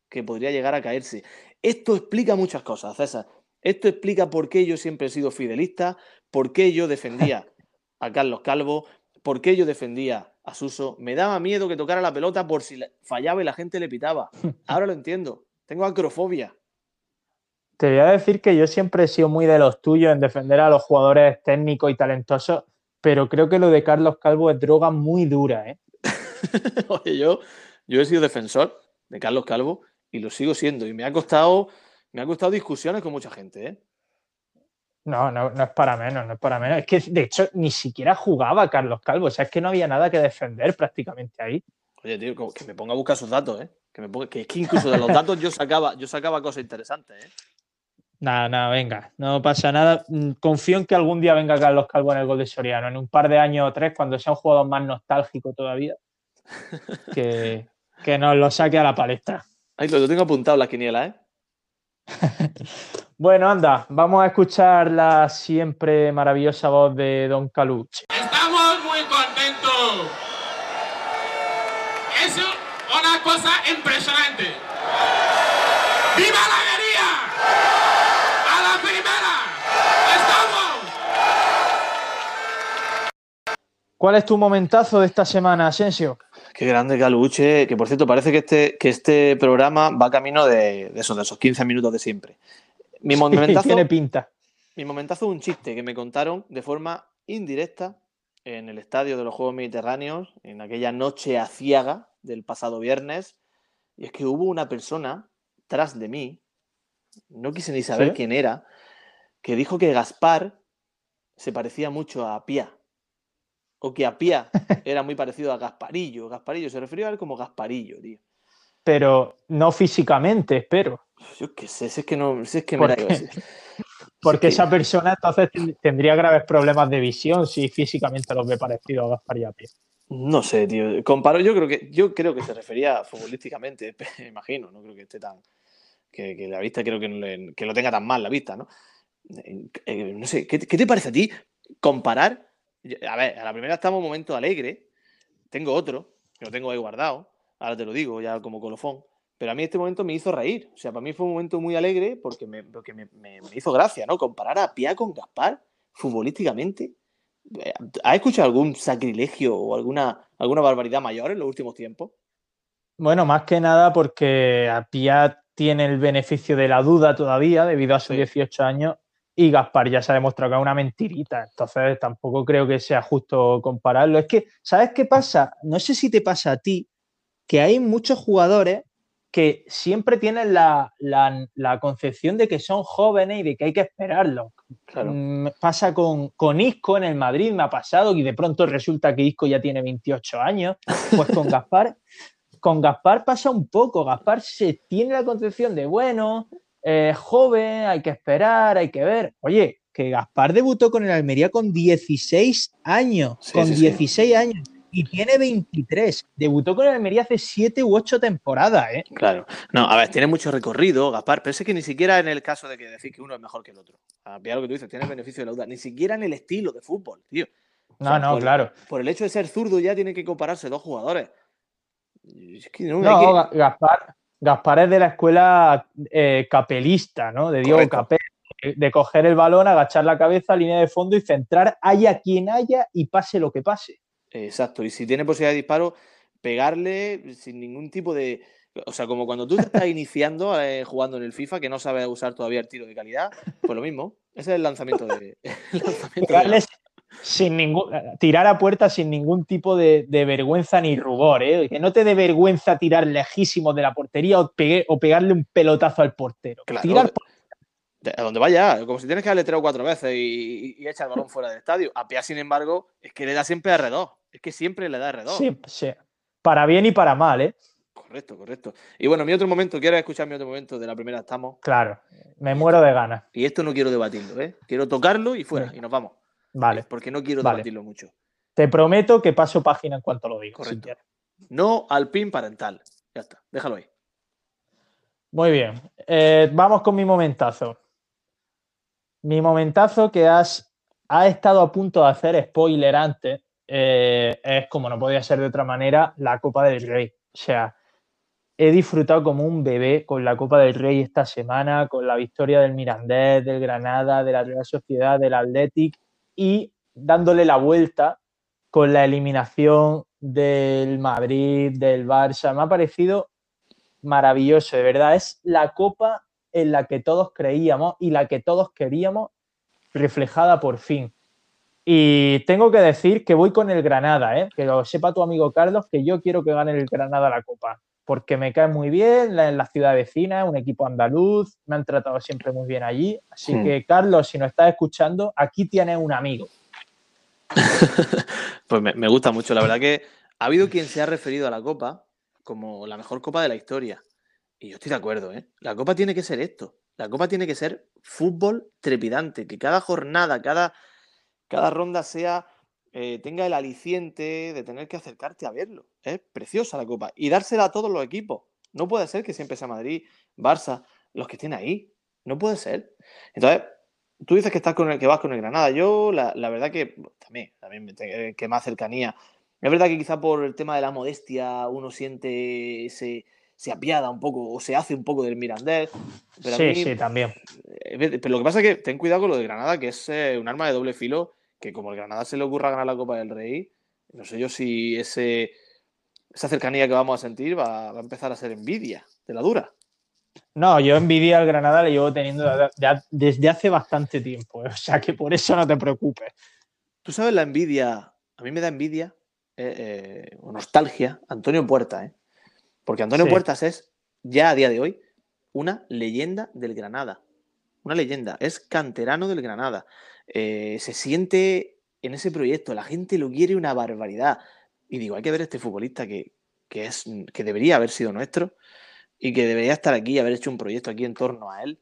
que podría llegar a caerse. Esto explica muchas cosas, César. Esto explica por qué yo siempre he sido fidelista, por qué yo defendía a Carlos Calvo, por qué yo defendía a Suso. Me daba miedo que tocara la pelota por si la- fallaba y la gente le pitaba. Ahora lo entiendo. Tengo acrofobia. Te voy a decir que yo siempre he sido muy de los tuyos en defender a los jugadores técnicos y talentosos, pero creo que lo de Carlos Calvo es droga muy dura, ¿eh? Oye, yo, yo he sido defensor de Carlos Calvo y lo sigo siendo. Y me ha costado, me ha costado discusiones con mucha gente, ¿eh? No, no, no es para menos, no es para menos. Es que de hecho ni siquiera jugaba Carlos Calvo, o sea, es que no había nada que defender prácticamente ahí. Oye, tío, que me ponga a buscar sus datos, ¿eh? Que, me ponga- que es que incluso de los datos yo sacaba, yo sacaba cosas interesantes, ¿eh? Nada, nada, venga, no pasa nada. Mm, Confío en que algún día venga Carlos Calvo en el gol de Soriano, en un par de años o tres, cuando sea un jugador más nostálgico todavía, que, que nos lo saque a la palestra. Ahí lo, lo tengo apuntado la quiniela, ¿eh? Bueno, anda, vamos a escuchar la siempre maravillosa voz de Don Caluche. Estamos muy contentos. Es una cosa impresionante. ¡Viva la alegría! ¡A la primera! ¡Estamos! ¿Cuál es tu momentazo de esta semana, Asensio? Qué grande Caluche, que por cierto parece que este, que este programa va camino de, de esos, de esos 15 minutos de siempre. Mi momentazo, Tiene pinta. mi momentazo es un chiste que me contaron de forma indirecta en el estadio de los Juegos Mediterráneos, en aquella noche aciaga del pasado viernes, y es que hubo una persona tras de mí, no quise ni saber ¿Sí? quién era, que dijo que Gaspar se parecía mucho a Pía. O que a Pía era muy parecido a Gasparillo. Gasparillo se refirió a él como Gasparillo, tío. Pero no físicamente, espero. Yo qué sé, si es que no, si es que me ¿Por si- Porque Sí. esa persona entonces ten- tendría graves problemas de visión si físicamente los ve parecido a Gaspar y a Pie. No sé, tío. Comparo, yo creo que, yo creo que se refería futbolísticamente, me imagino, no creo que esté tan. Que, que la vista creo que, no le- que lo tenga tan mal la vista, ¿no? Eh, eh, no sé, ¿qué, te- qué te parece a ti comparar? A ver, a la primera estamos en un momento alegre. Tengo otro, que lo tengo ahí guardado. Ahora te lo digo, ya como colofón. Pero a mí este momento me hizo reír. O sea, para mí fue un momento muy alegre porque me, porque me, me- me hizo gracia, ¿no? Comparar a Pia con Gaspar futbolísticamente. Eh, ¿Has escuchado algún sacrilegio o alguna, alguna barbaridad mayor en los últimos tiempos? Bueno, más que nada porque Apia tiene el beneficio de la duda todavía debido a sus Sí. 18 años y Gaspar ya se ha demostrado que es una mentirita. Entonces tampoco creo que sea justo compararlo. Es que, ¿sabes qué pasa? No sé si te pasa a ti, que hay muchos jugadores que siempre tienen la, la- la concepción de que son jóvenes y de que hay que esperarlos. Claro. Mm, pasa con, con Isco en el Madrid, me ha pasado, y de pronto resulta que Isco ya tiene 28 años. Pues con Gaspar, con Gaspar pasa un poco. Gaspar se tiene la concepción de, bueno, eh, joven, hay que esperar, hay que ver. Oye, que Gaspar debutó con el Almería con 16 años, Sí, con sí, sí. 16 años, y tiene 23. Debutó con el Almería hace 7 u 8 temporadas, ¿eh? Claro. No, a ver, tiene mucho recorrido, Gaspar, pero es que ni siquiera en el caso de que decir que uno es mejor que el otro. A pillar lo que tú dices, tiene el beneficio de la duda. Ni siquiera en el estilo de fútbol, tío. O No, sea, no, por- claro. Por el hecho de ser zurdo ya tienen que compararse dos jugadores. Es que no, No, que- Ga- Gaspar, Gaspar es de la escuela eh, capelista, ¿no? De Diego Correcto. Capel, de- de coger el balón, agachar la cabeza, línea de fondo y centrar, haya quien haya y pase lo que pase. Exacto, y si tiene posibilidad de disparo, pegarle sin ningún tipo de. O sea, como cuando tú te estás iniciando eh, jugando en el FIFA, que no sabes usar todavía el tiro de calidad, pues lo mismo. Ese es el lanzamiento de. el lanzamiento de- sin ningún, tirar a puerta sin ningún tipo de, de vergüenza ni rubor, ¿eh? Que no te dé vergüenza tirar lejísimo de la portería o, pegue- o pegarle un pelotazo al portero. Claro, Tirar por- a donde vaya, como si tienes que darle tres o cuatro veces y, y, y echa el balón fuera del estadio. A Pia, sin embargo, es que le da siempre R2. Es que siempre le da R2. sí, sí. Para bien y para mal, ¿eh? Correcto, correcto. Y bueno, mi otro momento, ¿quieres escuchar mi otro momento de la primera? Estamos. Claro. Me muero de ganas. Y esto no quiero debatirlo, ¿eh? Quiero tocarlo y fuera, y nos vamos. Vale. Porque no quiero Vale. debatirlo mucho. Te prometo que paso página en cuanto lo digo. Correcto. No al pin parental. Ya está, déjalo ahí. Muy bien. Eh, vamos con mi momentazo. Mi momentazo que has, has estado a punto de hacer spoiler antes eh, es, como no podía ser de otra manera, la Copa del Rey. O sea, he disfrutado como un bebé con la Copa del Rey esta semana, con la victoria del Mirandés, del Granada, de la Real Sociedad, del Athletic y dándole la vuelta con la eliminación del Madrid, del Barça. Me ha parecido maravilloso, de verdad. Es la copa en la que todos creíamos y la que todos queríamos reflejada por fin. Y tengo que decir que voy con el Granada, ¿eh? que lo sepa tu amigo Carlos, que yo quiero que gane el Granada la copa. Porque me cae muy bien la- en la ciudad vecina, un equipo andaluz, me han tratado siempre muy bien allí. Así Hmm. que, Carlos, si nos estás escuchando, aquí tienes un amigo. Pues me, me gusta mucho. La verdad que ha habido quien se ha referido a la Copa como la mejor Copa de la historia. Y yo estoy de acuerdo, ¿eh? La Copa tiene que ser esto. La Copa tiene que ser fútbol trepidante. Que cada jornada, cada, cada ronda sea eh, tenga el aliciente de tener que acercarte a verlo. Es preciosa la Copa. Y dársela a todos los equipos. No puede ser que siempre sea Madrid, Barça, los que estén ahí. No puede ser. Entonces, tú dices que estás con el que vas con el Granada. Yo, la, la verdad que también, también te- que más cercanía. Es verdad que quizá por el tema de la modestia uno siente se, se apiada un poco o se hace un poco del Mirandés. Pero a sí, mí, sí, también. eh, Pero lo que pasa es que ten cuidado con lo de Granada, que es eh, un arma de doble filo, que como el Granada se le ocurra ganar la Copa del Rey, no sé yo si ese, esa cercanía que vamos a sentir va, va a empezar a ser envidia de la dura. No, yo envidia al Granada le llevo teniendo de- de- desde hace bastante tiempo. ¿eh? O sea que por eso no te preocupes. Tú sabes la envidia, a mí me da envidia eh, eh, o nostalgia Antonio Puerta, ¿eh? Porque Antonio Sí. Puertas es, ya a día de hoy, una leyenda del Granada. Una leyenda, es canterano del Granada. Eh, se siente en ese proyecto, la gente lo quiere una barbaridad. Y digo, hay que ver a este futbolista que, que es, que debería haber sido nuestro y que debería estar aquí y haber hecho un proyecto aquí en torno a él.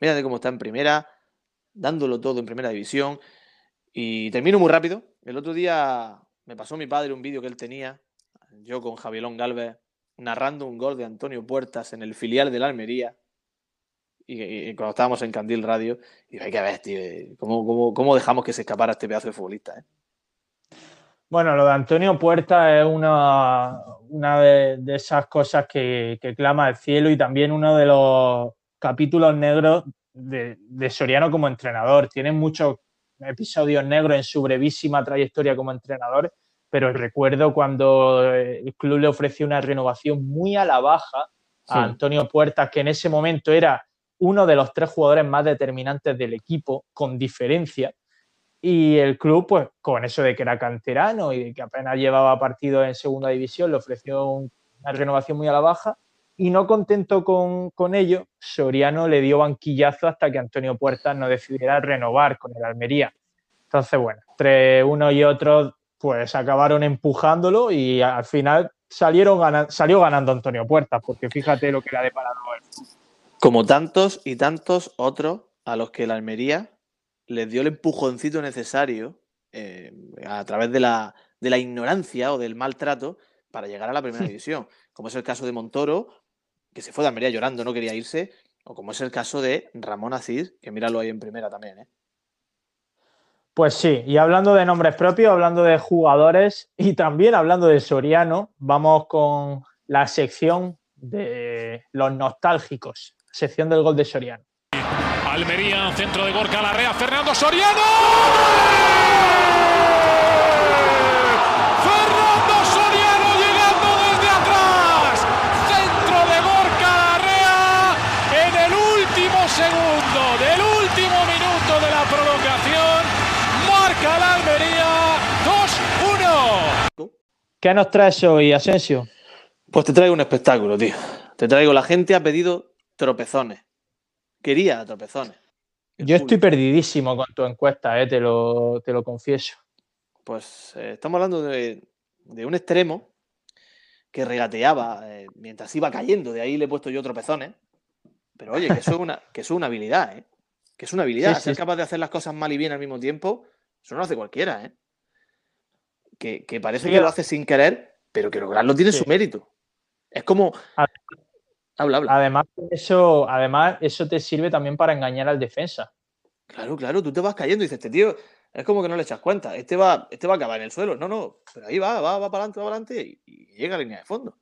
Mírate cómo está en primera, dándolo todo en primera división. Y termino muy rápido. El otro día me pasó mi padre un vídeo que él tenía, yo con Javielón Galvez, narrando un gol de Antonio Puertas en el filial de la Almería. Y, y cuando estábamos en Candil Radio, y hay que ver, tío, ¿cómo, cómo, cómo dejamos que se escapara este pedazo de futbolista? eh? Bueno, lo de Antonio Puerta es una, una de, de esas cosas que, que clama al cielo y también uno de los capítulos negros de, de Soriano como entrenador. Tiene muchos episodios negros en su brevísima trayectoria como entrenador, pero recuerdo cuando eh, el club le ofreció una renovación muy a la baja a Sí. Antonio Puertas, que en ese momento era uno de los tres jugadores más determinantes del equipo, con diferencia. Y el club, pues con eso de que era canterano y que apenas llevaba partidos en segunda división, le ofreció un- una renovación muy a la baja. Y no contento con, ello, Soriano le dio banquillazo hasta que Antonio Puertas no decidiera renovar con el Almería. Entonces, bueno, entre uno y otro, pues acabaron empujándolo y al final salieron salió ganando Antonio Puertas, porque fíjate lo que le ha deparado él. Como tantos y tantos otros a los que la Almería les dio el empujoncito necesario eh, a través de la, de la ignorancia o del maltrato para llegar a la primera división. Como es el caso de Montoro, que se fue de Almería llorando, no quería irse, o como es el caso de Ramón Aziz, que míralo ahí en primera también. ¿eh? Pues sí, y hablando de nombres propios, hablando de jugadores y también hablando de Soriano, vamos con la sección de los nostálgicos, sección del gol de Soriano. Almería, centro de Gorka Larrea, Fernando Soriano. Fernando Soriano llegando desde atrás. Centro de Gorka Larrea en el último segundo del último minuto de la prolongación. Marca la Almería 2-1. ¿Qué nos traes hoy, Asensio? Pues te traigo un espectáculo, tío. Te traigo, la gente ha pedido tropezones. Quería tropezones. Yo estoy perdidísimo con tu encuesta, eh, te, lo, te lo confieso. Pues eh, estamos hablando de, de un extremo que regateaba eh, mientras iba cayendo. De ahí le he puesto yo tropezones. Pero oye, que eso es una, que eso es una habilidad, ¿eh? Que es una habilidad. Sí, Ser sí. capaz de hacer las cosas mal y bien al mismo tiempo, eso no lo hace cualquiera, ¿eh? Que, que parece Sí, que lo hace sin querer, pero que lograrlo tiene su mérito. Es como. A- Habla, habla. Además, eso, además, eso te sirve también para engañar al defensa. Claro, claro, tú te vas cayendo y dices, este tío es como que no le echas cuenta, este va, este va a acabar en el suelo. No, no, pero ahí va, va, va para adelante, va para adelante y, y llega a línea de fondo.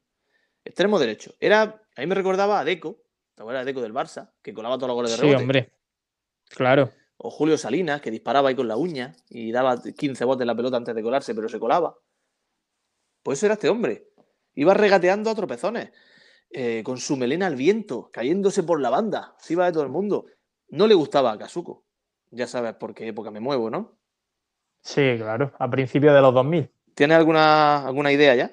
Extremo derecho. Era, a mí me recordaba a Deco, ¿te acuerdas de Deco del Barça? Que colaba todos los goles de Sí, rebote. hombre. Claro. O Julio Salinas, que disparaba ahí con la uña y daba 15 botes la pelota antes de colarse, pero se colaba. Pues eso era este hombre. Iba regateando a tropezones, eh, con su melena al viento, cayéndose por la banda. Iba de todo el mundo. No le gustaba a Casuco. Ya sabes por qué época me muevo, ¿no? Sí, claro. A principios de los 2000. ¿Tienes alguna, alguna idea ya?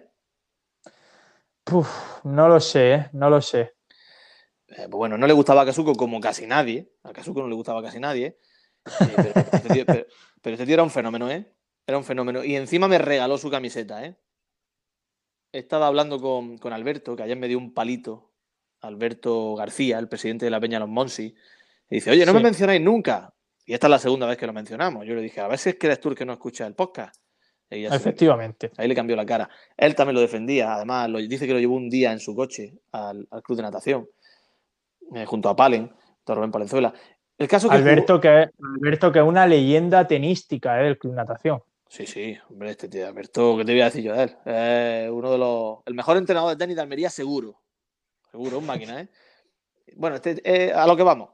Puf, no lo sé, ¿eh? no lo sé. Eh, pues bueno, no le gustaba a Kazuko como casi nadie. A Kazuko no le gustaba casi nadie. Pero, este tío, pero- pero este tío era un fenómeno, ¿eh? Era un fenómeno. Y encima me regaló su camiseta, ¿eh? Estaba hablando con, con Alberto, que ayer me dio un palito. Alberto García, el presidente de la Peña Los Monsi. Y dice, oye, no me mencionáis nunca. Y esta es la segunda vez que lo mencionamos. Yo le dije, a ver si es que eres tú el que no escucha el podcast. Y se- Efectivamente. Ahí le cambió la cara. Él también lo defendía. Además, lo, dice que lo llevó un día en su coche al, al club de natación, eh, junto a Palen, de Rubén Palenzuela. El caso que jugó- Alberto que, Alberto, que es una leyenda tenística ¿eh? del Club Natación. Sí, sí, hombre, este tío, Alberto, ¿qué te voy a decir yo de él? Uno de los. El mejor entrenador de tenis de Almería, seguro. Seguro, un máquina, ¿eh? Bueno, este, eh, a lo que vamos.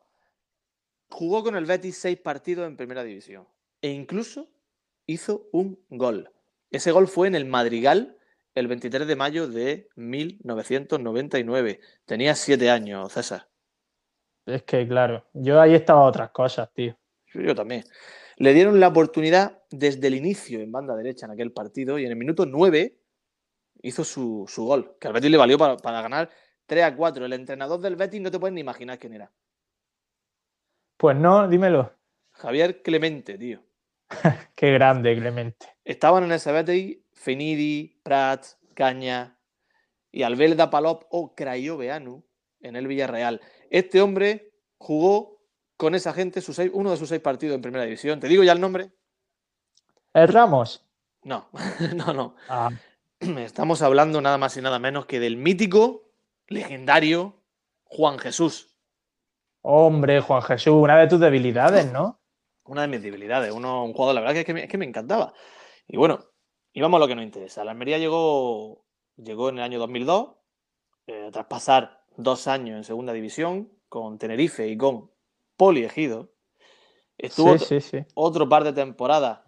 Jugó con el Betis seis partidos en primera división. E incluso hizo un gol. Ese gol fue en el Madrigal el 23 de mayo de 1999. Tenía siete años, César. Es que, claro, yo ahí estaba otras cosas, tío. Yo, yo también. Le dieron la oportunidad desde el inicio en banda derecha en aquel partido y en el minuto 9 hizo su, su gol, que al Betis le valió para, para ganar 3 a 4. El entrenador del Betis no te puedes ni imaginar quién era. Pues no, dímelo. Javier Clemente, tío. Qué grande, Clemente. Estaban en ese Betis Fenidi, Prats, Caña y Albelda Palop o Crayoveanu en el Villarreal. Este hombre jugó con esa gente sus seis- uno de sus seis partidos en primera división. ¿Te digo ya el nombre? ¿Es Ramos? No, no, no. Ah, Estamos hablando nada más y nada menos que del mítico, legendario Juan Jesús. hombre, Juan Jesús, una de tus debilidades, ¿no? Una de mis debilidades. Uno, un jugador, la verdad, que es que, me, es que me encantaba. Y bueno, y vamos a lo que nos interesa. La Almería llegó, llegó en el año 2002, eh, tras pasar dos años en segunda división con Tenerife y con Poliegido. Estuvo sí, sí, sí. otro par de temporadas.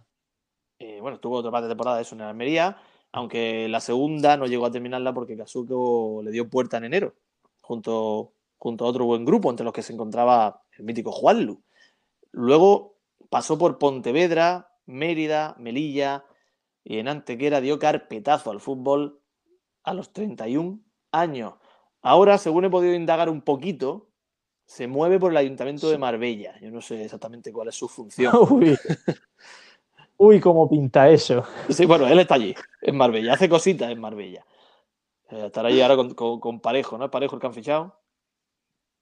eh, bueno, estuvo otro par de temporadas eso en Almería, aunque la segunda no llegó a terminarla porque Kazuko le dio puerta en enero, junto, junto a otro buen grupo, entre los que se encontraba el mítico Juanlu. Luego pasó por Pontevedra, Mérida, Melilla y en Antequera dio carpetazo al fútbol a los 31 años. Ahora, según he podido indagar un poquito, se mueve por el Ayuntamiento de Marbella. Yo no sé exactamente cuál es su función. Uy. Uy, cómo pinta eso. Sí, bueno, él está allí, en Marbella, hace cositas en Marbella. Eh, estará allí ahora con, con- con Parejo, ¿no? ¿Es Parejo el que han fichado?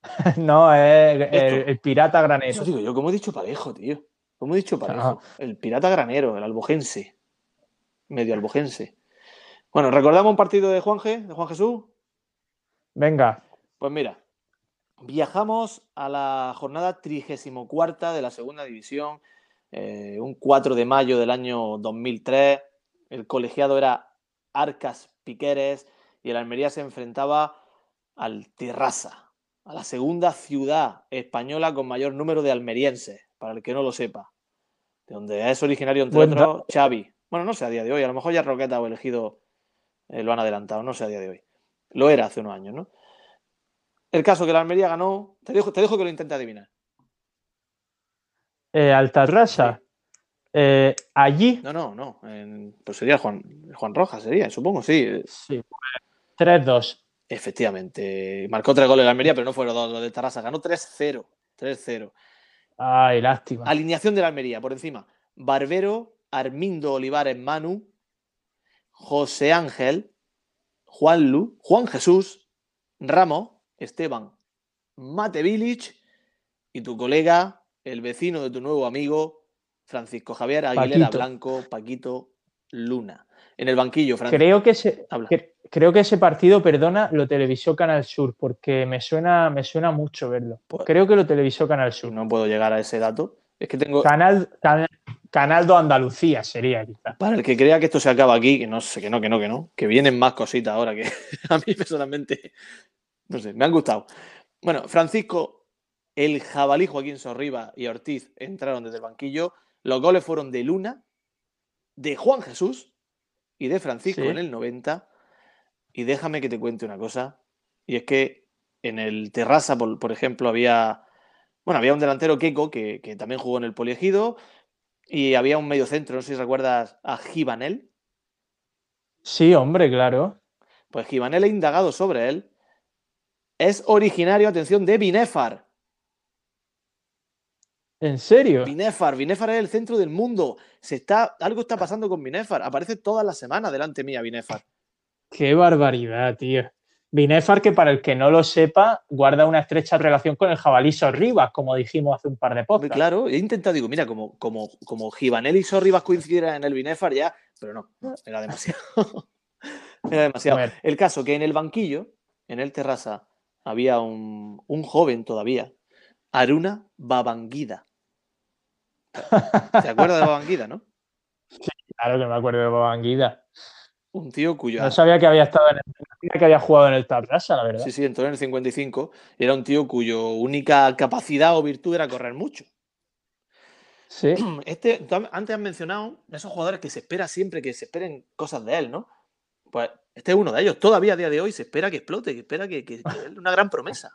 No, es el, pirata granero. Eso digo yo, ¿cómo he dicho Parejo, tío? ¿Cómo he dicho Parejo? Ajá. El pirata granero, el albojense. Medio albojense. Bueno, ¿recordamos un partido de Juanje, de Juan Jesús? Venga, Pues mira, viajamos a la jornada 34 de la segunda división, eh, un 4 de mayo del año 2003. El colegiado era Arcas Piqueres y el Almería se enfrentaba al Terrassa, a la segunda ciudad española con mayor número de almerienses, para el que no lo sepa. De donde es originario, entre Buen otros, Xavi. Bueno, no sé a día de hoy, a lo mejor ya Roqueta o elegido eh, lo han adelantado, no sé a día de hoy. Lo era hace unos años, ¿no? El caso que la Almería ganó. Te dejo, te dejo que lo intente adivinar. eh, Altarrasa. Eh, allí, No, no, no. pues sería Juan, Juan Rojas, sería, supongo, sí. sí, pues, 3-2. Efectivamente. Marcó tres goles la Almería, pero no fueron dos los de Tarrasa. Ganó 3-0. 3-0. Ay, lástima. Alineación de la Almería, por encima. Barbero, Armindo Olivares Manu, José Ángel, Juan Lu, Juan Jesús, Ramos, Esteban, Mate Village y tu colega, el vecino de tu nuevo amigo, Francisco Javier Aguilera Paquito. Blanco, Paquito Luna. En el banquillo, Francisco. Creo que ese, Habla. cre- creo que ese partido, perdona, lo televisó Canal Sur, porque me suena, me suena mucho verlo. Pues- Creo que lo televisó Canal Sur. No puedo llegar a ese dato. Es que tengo. Canal, Canal, Canal 2 Andalucía sería. Para el que crea que esto se acaba aquí, que no sé, que no, que no, que no, que vienen más cositas ahora que a mí personalmente, no sé, me han gustado. Bueno, Francisco, el jabalí Joaquín Sorriba y Ortiz entraron desde el banquillo. Los goles fueron de Luna, de Juan Jesús y de Francisco Sí. en el 90. Y déjame que te cuente una cosa, y es que en el Terrassa, por, por ejemplo, había, bueno, había un delantero Keiko que, que también jugó en el Poliegido, y había un medio centro, no sé si recuerdas a Gibanel. Sí, hombre, claro. Pues Givanel ha indagado sobre él. Es originario, atención, de Binefar. ¿En serio? Binefar, Binefar es el centro del mundo. Se está, algo está pasando con Binefar. Aparece todas las semanas delante mía Binefar. Qué barbaridad, tío. Binefar, que para el que no lo sepa, guarda una estrecha relación con el jabalí Sorribas, como dijimos hace un par de podcasts. claro, he intentado, digo, mira, como, como, como Givanel y Sorribas coincidieran en el Binefar ya, pero no, era demasiado. era demasiado. El caso que en el banquillo, en el terraza, había un, un joven todavía, Aruna Babangida. ¿Te acuerdas de Babangida, no? Claro que me acuerdo de Bobanguida. Un tío cuyo. No sabía que había estado en el, que había jugado en el Tarrasa, la verdad. Sí, sí, entró en el 55 y era un tío cuyo única capacidad o virtud era correr mucho. Sí. Este, antes has mencionado esos jugadores que se espera siempre que se esperen cosas de él, ¿no? Pues este es uno de ellos. Todavía a día de hoy se espera que explote, que espera que, que, que es una gran promesa.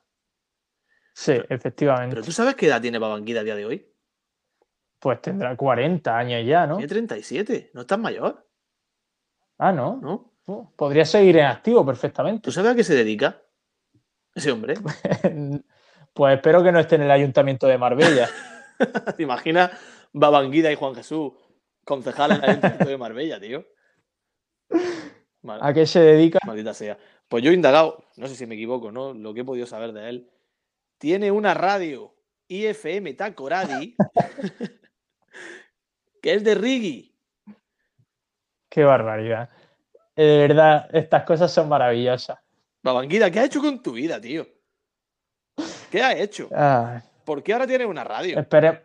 Sí, efectivamente. Pero tú sabes qué edad tiene Babanguida a día de hoy. Pues tendrá 40 años ya, ¿no? Tiene 37, no es tan mayor, Ah, no. ¿no? Uh, Podría seguir en activo perfectamente. ¿Tú sabes a qué se dedica ese hombre? Pues espero que no esté en el ayuntamiento de Marbella. ¿Te imaginas Babanguida y Juan Jesús, concejal en el Ayuntamiento de Marbella, tío? Mal- ¿A qué se dedica? Maldita sea. Pues yo he indagado, no sé si me equivoco, ¿no? Lo que he podido saber de él. Tiene una radio IFM Tacoradi que es de Rigi. Qué barbaridad. Eh, De verdad, estas cosas son maravillosas. Babanguida, ¿qué has hecho con tu vida, tío? ¿Qué has hecho? Ay, ¿Por qué ahora tienes una radio? espere-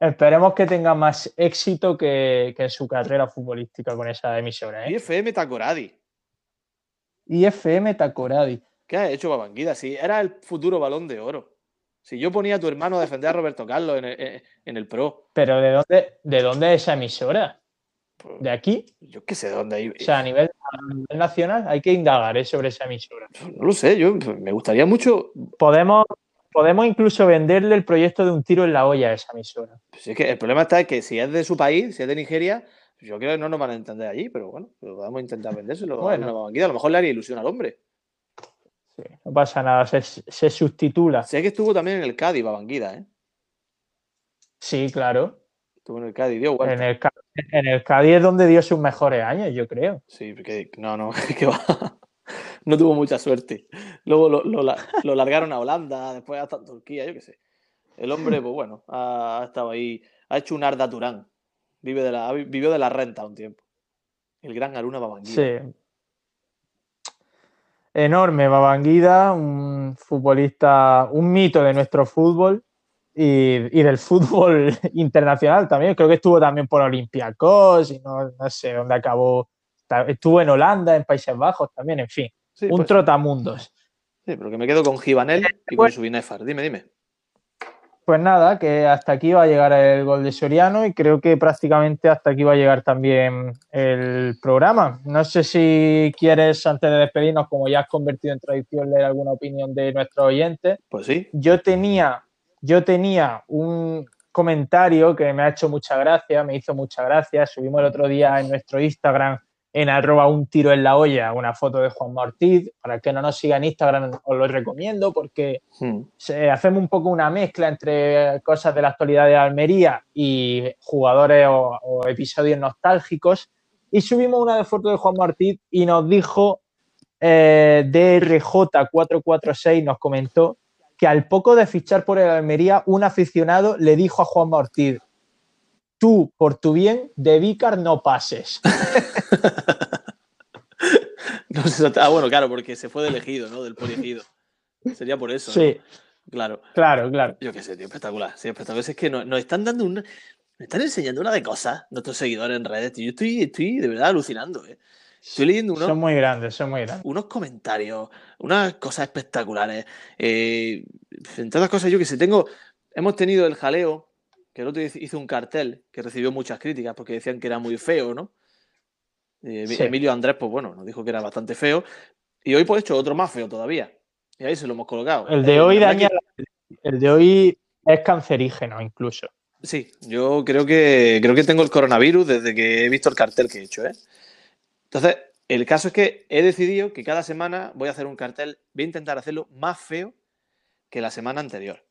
esperemos que tenga más éxito que, que en su carrera futbolística con esa emisora. ¿eh? IFM Tacoradi. IFM Tacoradi. ¿Qué has hecho, Babanguida? Si era el futuro balón de oro. Si yo ponía a tu hermano a defender a Roberto Carlos en el, en- en el Pro, Pero ¿de dónde, ¿de dónde es esa emisora? pues, ¿De aquí? yo qué sé de dónde hay. O sea, a nivel, a nivel nacional hay que indagar ¿eh? sobre esa emisora. No lo sé, yo me gustaría mucho. Podemos, podemos incluso venderle el proyecto de un tiro en la olla a esa emisora. Pues es que el problema está que si es de su país, si es de Nigeria, yo creo que no nos van a entender allí, pero bueno, vamos a intentar vendérselo a Bueno. Babanguida. A lo mejor le haría ilusión al hombre. Sí, no pasa nada, se, se subtitula. Sé que estuvo también en el Cádiz, Babanguida, ¿eh? Sí, claro. Estuvo en el Cádiz, dio. En el, en el Cádiz es donde dio sus mejores años, yo creo. Sí, porque no, no, que va. No tuvo mucha suerte. Luego lo, lo lo largaron a Holanda, después hasta Turquía, yo qué sé. El hombre, pues bueno, ha, estado ahí, ha hecho un Arda Turán. Vive de la, vivió de la renta un tiempo. El gran Aruna Babanguida. Sí. Enorme, Babanguida, un futbolista, un mito de nuestro fútbol y, y del fútbol internacional también. Creo que estuvo también por Olympiacos y no, no sé dónde acabó. Estuvo en Holanda, en Países Bajos también, en fin. Sí, un pues, trotamundos. sí, pero que me quedo con Givanel y con su Binefar. Dime, dime. Pues nada, que hasta aquí va a llegar el gol de Soriano y creo que prácticamente hasta aquí va a llegar también el programa. No sé si quieres, antes de despedirnos, como ya has convertido en tradición, leer alguna opinión de nuestros oyentes. Pues sí. Yo tenía, yo tenía un comentario que me ha hecho mucha gracia, me hizo mucha gracia. Subimos el otro día en nuestro Instagram, en arroba un tiro en la olla, una foto de Juan Ortiz. Para el que no nos siga en Instagram, os lo recomiendo porque Hmm. se- hacemos un poco una mezcla entre cosas de la actualidad de Almería y jugadores o, o episodios nostálgicos. Y subimos una de fotos de Juan Martí y nos dijo eh, DRJ446, nos comentó que al poco de fichar por el Almería, un aficionado le dijo a Juan Ortiz, tú, por tu bien, de Vícar no pases. No ah, bueno, claro, porque se fue del ejido, ¿no? Del poliegido. Sería por eso. ¿no? Sí, Claro. claro, claro. Yo qué sé, tío, espectacular. Sí, espectacular. Es que nos, nos están dando una. Nos están enseñando una de cosas nuestros seguidores en redes, tío. Yo estoy, estoy de verdad alucinando, ¿eh? Estoy leyendo unos, Son muy grandes, son muy grandes. unos comentarios, unas cosas espectaculares. Eh, entre otras cosas, yo que sé, tengo. Hemos tenido el jaleo, que el otro hizo un cartel que recibió muchas críticas porque decían que era muy feo, ¿no? Eh, Sí. Emilio Andrés, pues bueno, nos dijo que era bastante feo. Y hoy, pues, he hecho otro más feo todavía. Y ahí se lo hemos colocado. El de hoy daña, el de hoy es cancerígeno incluso. Sí, yo creo que creo que tengo el coronavirus desde que he visto el cartel que he hecho, ¿eh? Entonces, El caso es que he decidido que cada semana voy a hacer un cartel, voy a intentar hacerlo más feo que la semana anterior.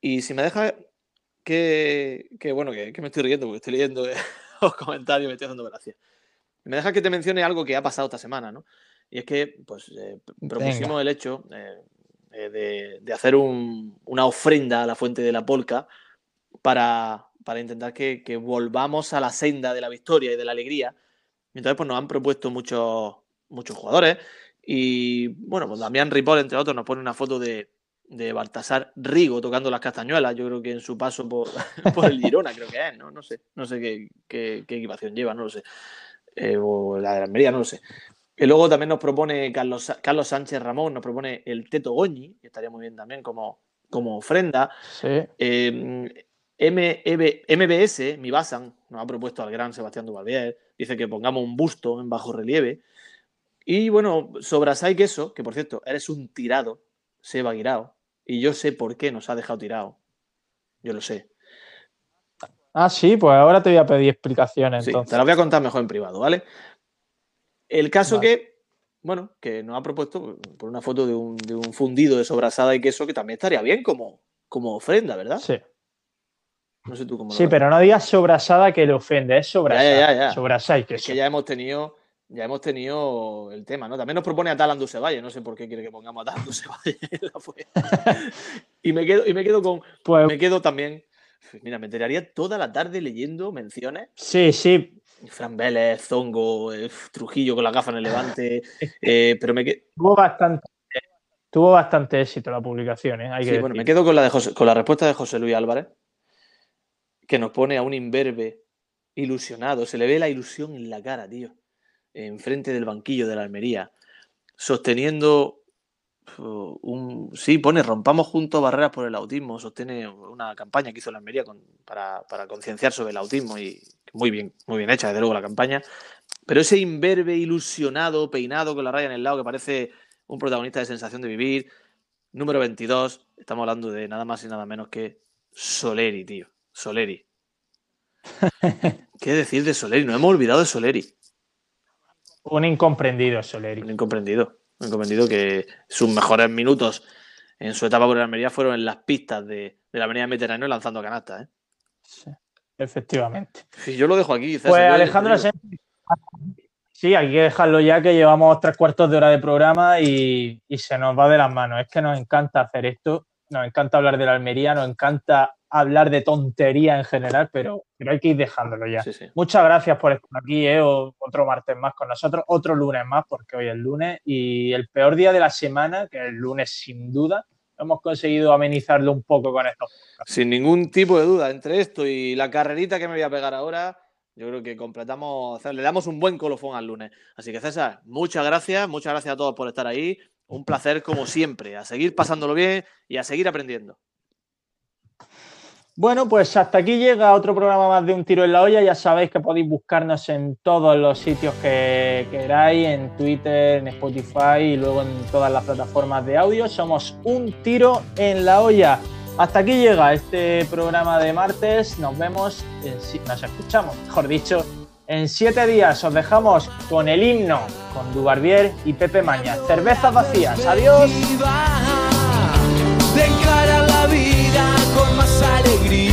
Y si me deja que, que bueno, que, que me estoy riendo porque estoy leyendo los comentarios y me estoy haciendo gracia. Me deja que te mencione algo que ha pasado esta semana, ¿no? Y es que, pues, eh, propusimos Venga. el hecho eh, eh, de, de hacer un- una ofrenda a la fuente de la polca para, para intentar que, que volvamos a la senda de la victoria y de la alegría. Y entonces, pues nos han propuesto muchos, muchos jugadores. Y bueno, pues Damián Ripoll, entre otros, nos pone una foto de, de Baltasar Rigo tocando las castañuelas. Yo creo que en su paso por, por el Girona, creo que es, ¿no? No sé, no sé qué, qué- qué equipación lleva, no lo sé. Eh, o la de Almería, no lo sé. Y luego también nos propone Carlos, Carlos Sánchez Ramón, nos propone el Teto Goñi, que estaría muy bien también como, como ofrenda. Sí. Eh, MB MBS, mi Basan, nos ha propuesto al gran Sebastián Duvalvier, dice que pongamos un busto en bajo relieve. Y bueno, Sobrasai Queso, que por cierto, eres un tirado, Seba Guirao, y yo sé por qué nos ha dejado tirado. Yo lo sé. Ah, sí, pues ahora te voy a pedir explicaciones Sí, entonces. te la voy a contar mejor en privado, ¿vale? El caso Vale. que, bueno, que nos ha propuesto por una foto de un, de un fundido de sobrasada y queso que también estaría bien como, como ofrenda, ¿verdad? Sí. No sé tú cómo lo Sí, ves. pero no digas sobrasada que le ofende, es sobrasada. Ya, ya, ya. Sobrasada y Es queso. que ya hemos tenido, ya hemos tenido el tema, ¿no? También nos propone a Talan Dusevalle, no sé por qué quiere que pongamos a Talan Dusevalle y me quedo, y me quedo con, Pues me quedo también, mira, me tiraría toda la tarde leyendo menciones. sí, sí. Fran Vélez, Zongo, eh, Trujillo con la gafa en el levante, eh, pero me, que- Tuvo bastante, tuvo bastante éxito la publicación, ¿eh? Hay que Sí, bueno, me quedo con la, de José- con la respuesta de José Luis Álvarez, que nos pone a un imberbe ilusionado. Se le ve la ilusión en la cara, tío. Enfrente del banquillo de la Almería, sosteniendo uh, un. Sí, pone rompamos juntos barreras por el autismo. Sostiene una campaña que hizo la Almería con- para, para concienciar sobre el autismo y muy bien, muy bien hecha, desde luego, la campaña. Pero ese imberbe ilusionado, peinado con la raya en el lado, que parece un protagonista de sensación de vivir, Número 22, estamos hablando de nada más y nada menos que Soleri, tío. Soleri. ¿Qué decir de Soleri? No hemos olvidado de Soleri. Un incomprendido, Soleri. Un incomprendido. Un incomprendido que sus mejores minutos en su etapa por el Almería fueron en las pistas de, de la Avenida Mediterráneo lanzando canastas. ¿eh? Sí, efectivamente. Y yo lo dejo aquí. César, Pues Alejandro Sí, hay que dejarlo ya que llevamos tres cuartos de hora de programa y, y se nos va de las manos. Es que nos encanta hacer esto, nos encanta hablar de la Almería, nos encanta hablar de tontería en general, pero, pero hay que ir dejándolo ya. Sí, sí. Muchas gracias por estar aquí, ¿eh? O- otro martes más con nosotros, otro lunes más, porque hoy es lunes, y el peor día de la semana, que es el lunes sin duda, hemos conseguido amenizarlo un poco con esto. Sin ningún tipo de duda, entre esto y la carrerita que me voy a pegar ahora, yo creo que completamos, o sea, le damos un buen colofón al lunes. Así que César, muchas gracias, muchas gracias a todos por estar ahí. Un placer como siempre, a seguir pasándolo bien y a seguir aprendiendo. Bueno, pues hasta aquí llega otro programa más de Un Tiro en la Olla. Ya sabéis que podéis buscarnos en todos los sitios que queráis, en Twitter, en Spotify y luego en todas las plataformas de audio. Somos Un Tiro en la Olla. Hasta aquí llega este programa de martes. Nos vemos, en nos escuchamos, mejor dicho, en siete días. Os dejamos con el himno, con Dubarbier y Pepe Maña. Cervezas vacías. Adiós. De encarar